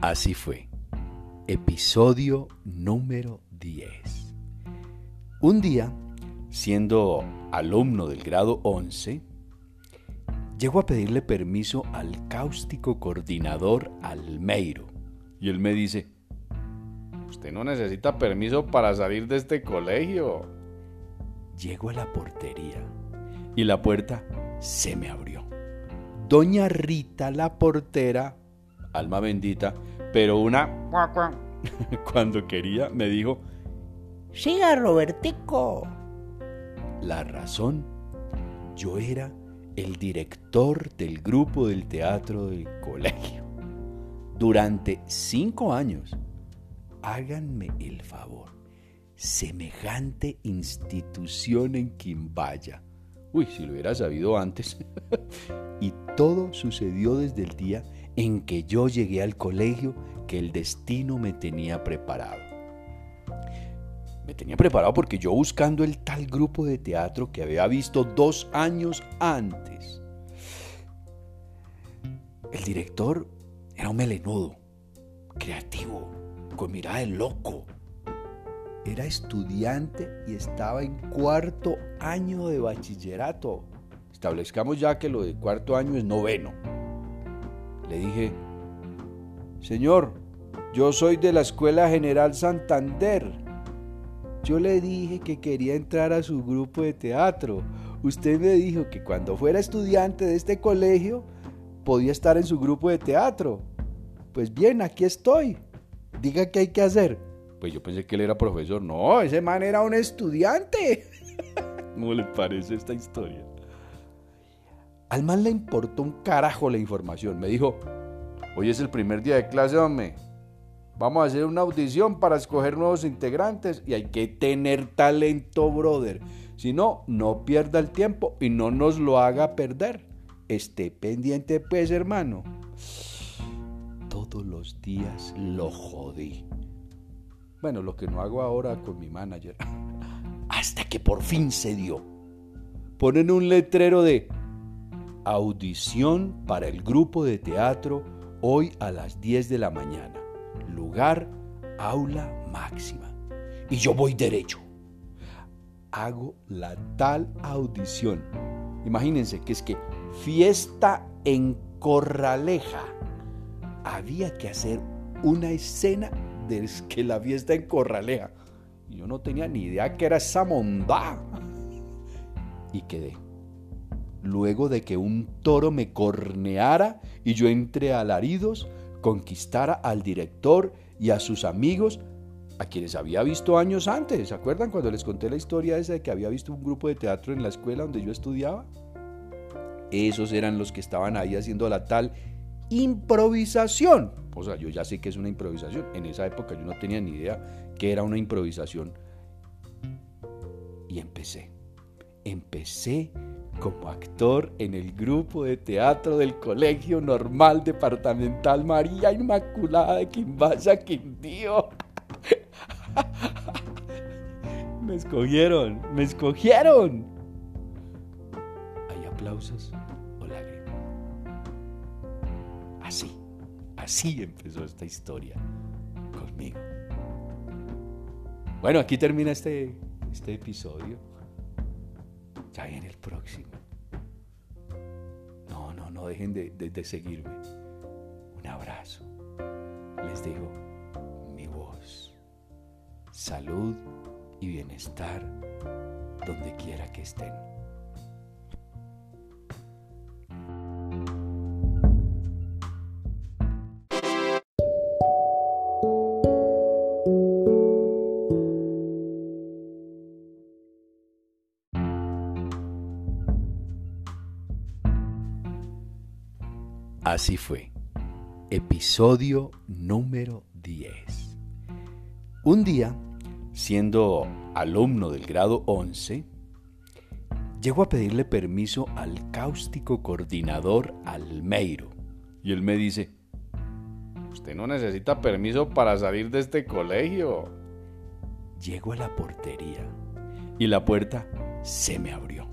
Así fue. Episodio número 10. Un día, siendo alumno del grado 11, llego a pedirle permiso al cáustico coordinador Almeiro. Y él me dice, usted no necesita permiso para salir de este colegio. Llego a la portería y la puerta se me abrió. Doña Rita, la portera, alma bendita, pero una cuando quería me dijo, siga Robertico. La razón, yo era el director del grupo del teatro del colegio. Durante cinco años, háganme el favor, semejante institución en Quimbaya. Uy, si lo hubiera sabido antes. y todo sucedió desde el día en que yo llegué al colegio que el destino me tenía preparado. Me tenía preparado porque yo buscando el tal grupo de teatro que había visto dos años antes. El director era un melenudo, creativo, con mirada de loco. Era estudiante y estaba en cuarto año de bachillerato. Establezcamos ya que lo de cuarto año es noveno. Le dije, Señor, yo soy de la Escuela General Santander. Yo le dije que quería entrar a su grupo de teatro. Usted me dijo que cuando fuera estudiante de este colegio podía estar en su grupo de teatro. Pues bien, aquí estoy. Diga qué hay que hacer. Pues yo pensé que él era profesor. No, ese man era un estudiante. ¿Cómo le parece esta historia? Al le importó un carajo la información. Me dijo, hoy es el primer día de clase, hombre. Vamos a hacer una audición para escoger nuevos integrantes y hay que tener talento, brother. Si no, no pierda el tiempo y no nos lo haga perder. Esté pendiente, pues, hermano. Todos los días lo jodí. Bueno, lo que no hago ahora con mi manager. Hasta que por fin se dio. Ponen un letrero de Audición para el grupo de teatro hoy a las 10 de la mañana. Lugar, aula máxima. Y yo voy derecho. Hago la tal audición. Imagínense que es que fiesta en Corraleja. Había que hacer una escena de que la fiesta en Corraleja. Yo no tenía ni idea que era esa mondá. Y quedé luego de que un toro me corneara y yo entre alaridos conquistara al director y a sus amigos, a quienes había visto años antes. ¿Se acuerdan cuando les conté la historia esa de que había visto un grupo de teatro en la escuela donde yo estudiaba? Esos eran los que estaban ahí haciendo la tal improvisación. O sea, yo ya sé que es una improvisación. En esa época yo no tenía ni idea que era una improvisación. Y empecé. Empecé como actor en el grupo de teatro del Colegio Normal Departamental María Inmaculada de Quimbaya, Quindío. me escogieron, me escogieron. ¿Hay aplausos o lágrimas? Así, así empezó esta historia conmigo. Bueno, aquí termina este, este episodio. Ya el próximo. No, no, no dejen de, de seguirme. Un abrazo. Les digo mi voz. Salud y bienestar donde quiera que estén. Así fue. Episodio número 10. Un día, siendo alumno del grado 11, llego a pedirle permiso al cáustico coordinador Almeiro. Y él me dice, usted no necesita permiso para salir de este colegio. Llego a la portería y la puerta se me abrió.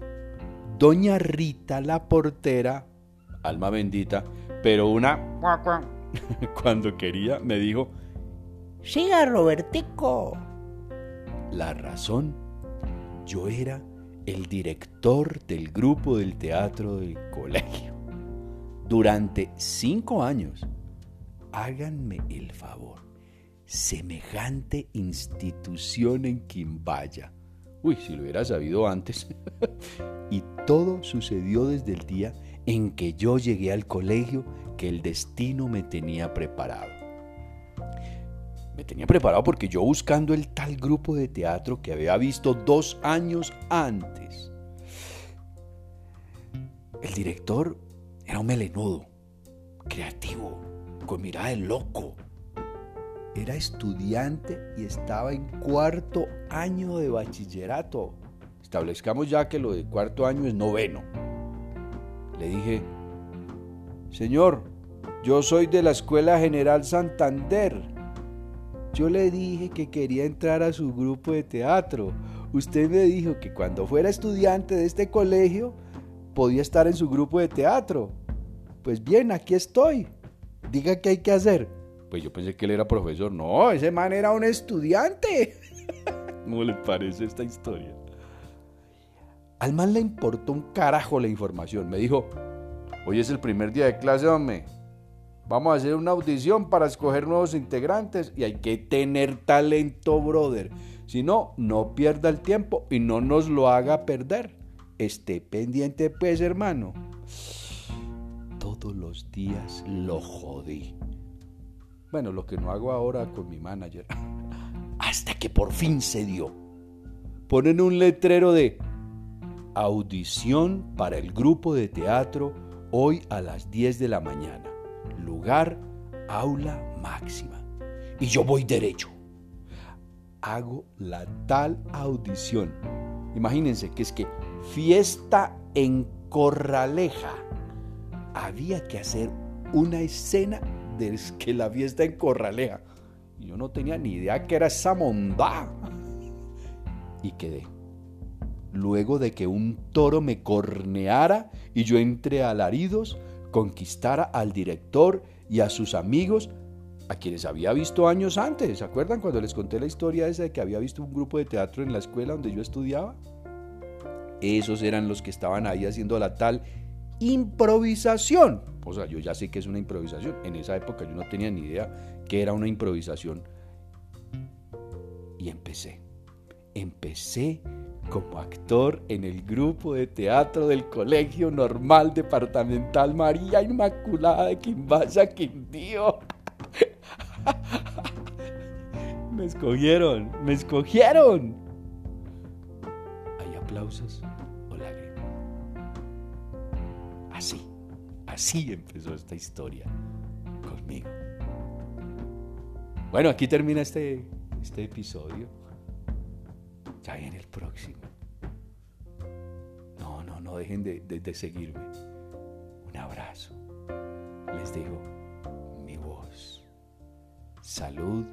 Doña Rita, la portera, alma bendita, pero una cuando quería, me dijo, Siga Robertico. La razón, yo era el director del grupo del teatro del colegio. Durante cinco años, háganme el favor, semejante institución en Quimbaya. Uy, si lo hubiera sabido antes. y todo sucedió desde el día en que yo llegué al colegio que el destino me tenía preparado. Me tenía preparado porque yo buscando el tal grupo de teatro que había visto dos años antes. El director era un melenudo, creativo, con mirada de loco. Era estudiante y estaba en cuarto año de bachillerato. Establezcamos ya que lo de cuarto año es noveno. Le dije, Señor, yo soy de la Escuela General Santander. Yo le dije que quería entrar a su grupo de teatro. Usted me dijo que cuando fuera estudiante de este colegio podía estar en su grupo de teatro. Pues bien, aquí estoy. Diga qué hay que hacer. Pues yo pensé que él era profesor. No, ese man era un estudiante. ¿Cómo le parece esta historia? Al man le importó un carajo la información. Me dijo, hoy es el primer día de clase, hombre. Vamos a hacer una audición para escoger nuevos integrantes y hay que tener talento, brother. Si no, no pierda el tiempo y no nos lo haga perder. Esté pendiente, pues, hermano. Todos los días lo jodí. Bueno, lo que no hago ahora con mi manager. Hasta que por fin se dio. Ponen un letrero de audición para el grupo de teatro hoy a las 10 de la mañana lugar, aula máxima. Y yo voy derecho. Hago la tal audición. Imagínense que es que fiesta en Corraleja. Había que hacer una escena de que la fiesta en Corraleja. Yo no tenía ni idea que era esa mondá. Y quedé. Luego de que un toro me corneara y yo entre alaridos, conquistara al director y a sus amigos, a quienes había visto años antes. ¿Se acuerdan cuando les conté la historia esa de que había visto un grupo de teatro en la escuela donde yo estudiaba? Esos eran los que estaban ahí haciendo la tal improvisación. O sea, yo ya sé que es una improvisación. En esa época yo no tenía ni idea que era una improvisación. Y empecé. Empecé como actor en el grupo de teatro del Colegio Normal Departamental María Inmaculada de Quimbaya, Quindío. me escogieron, me escogieron. ¿Hay aplausos o lágrimas? Así, así empezó esta historia conmigo. Bueno, aquí termina este, este episodio. Ya viene el próximo. No, no, no dejen de, de seguirme. Un abrazo. Les digo mi voz. Salud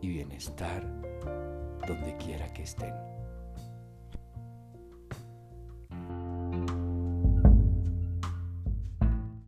y bienestar donde quiera que estén.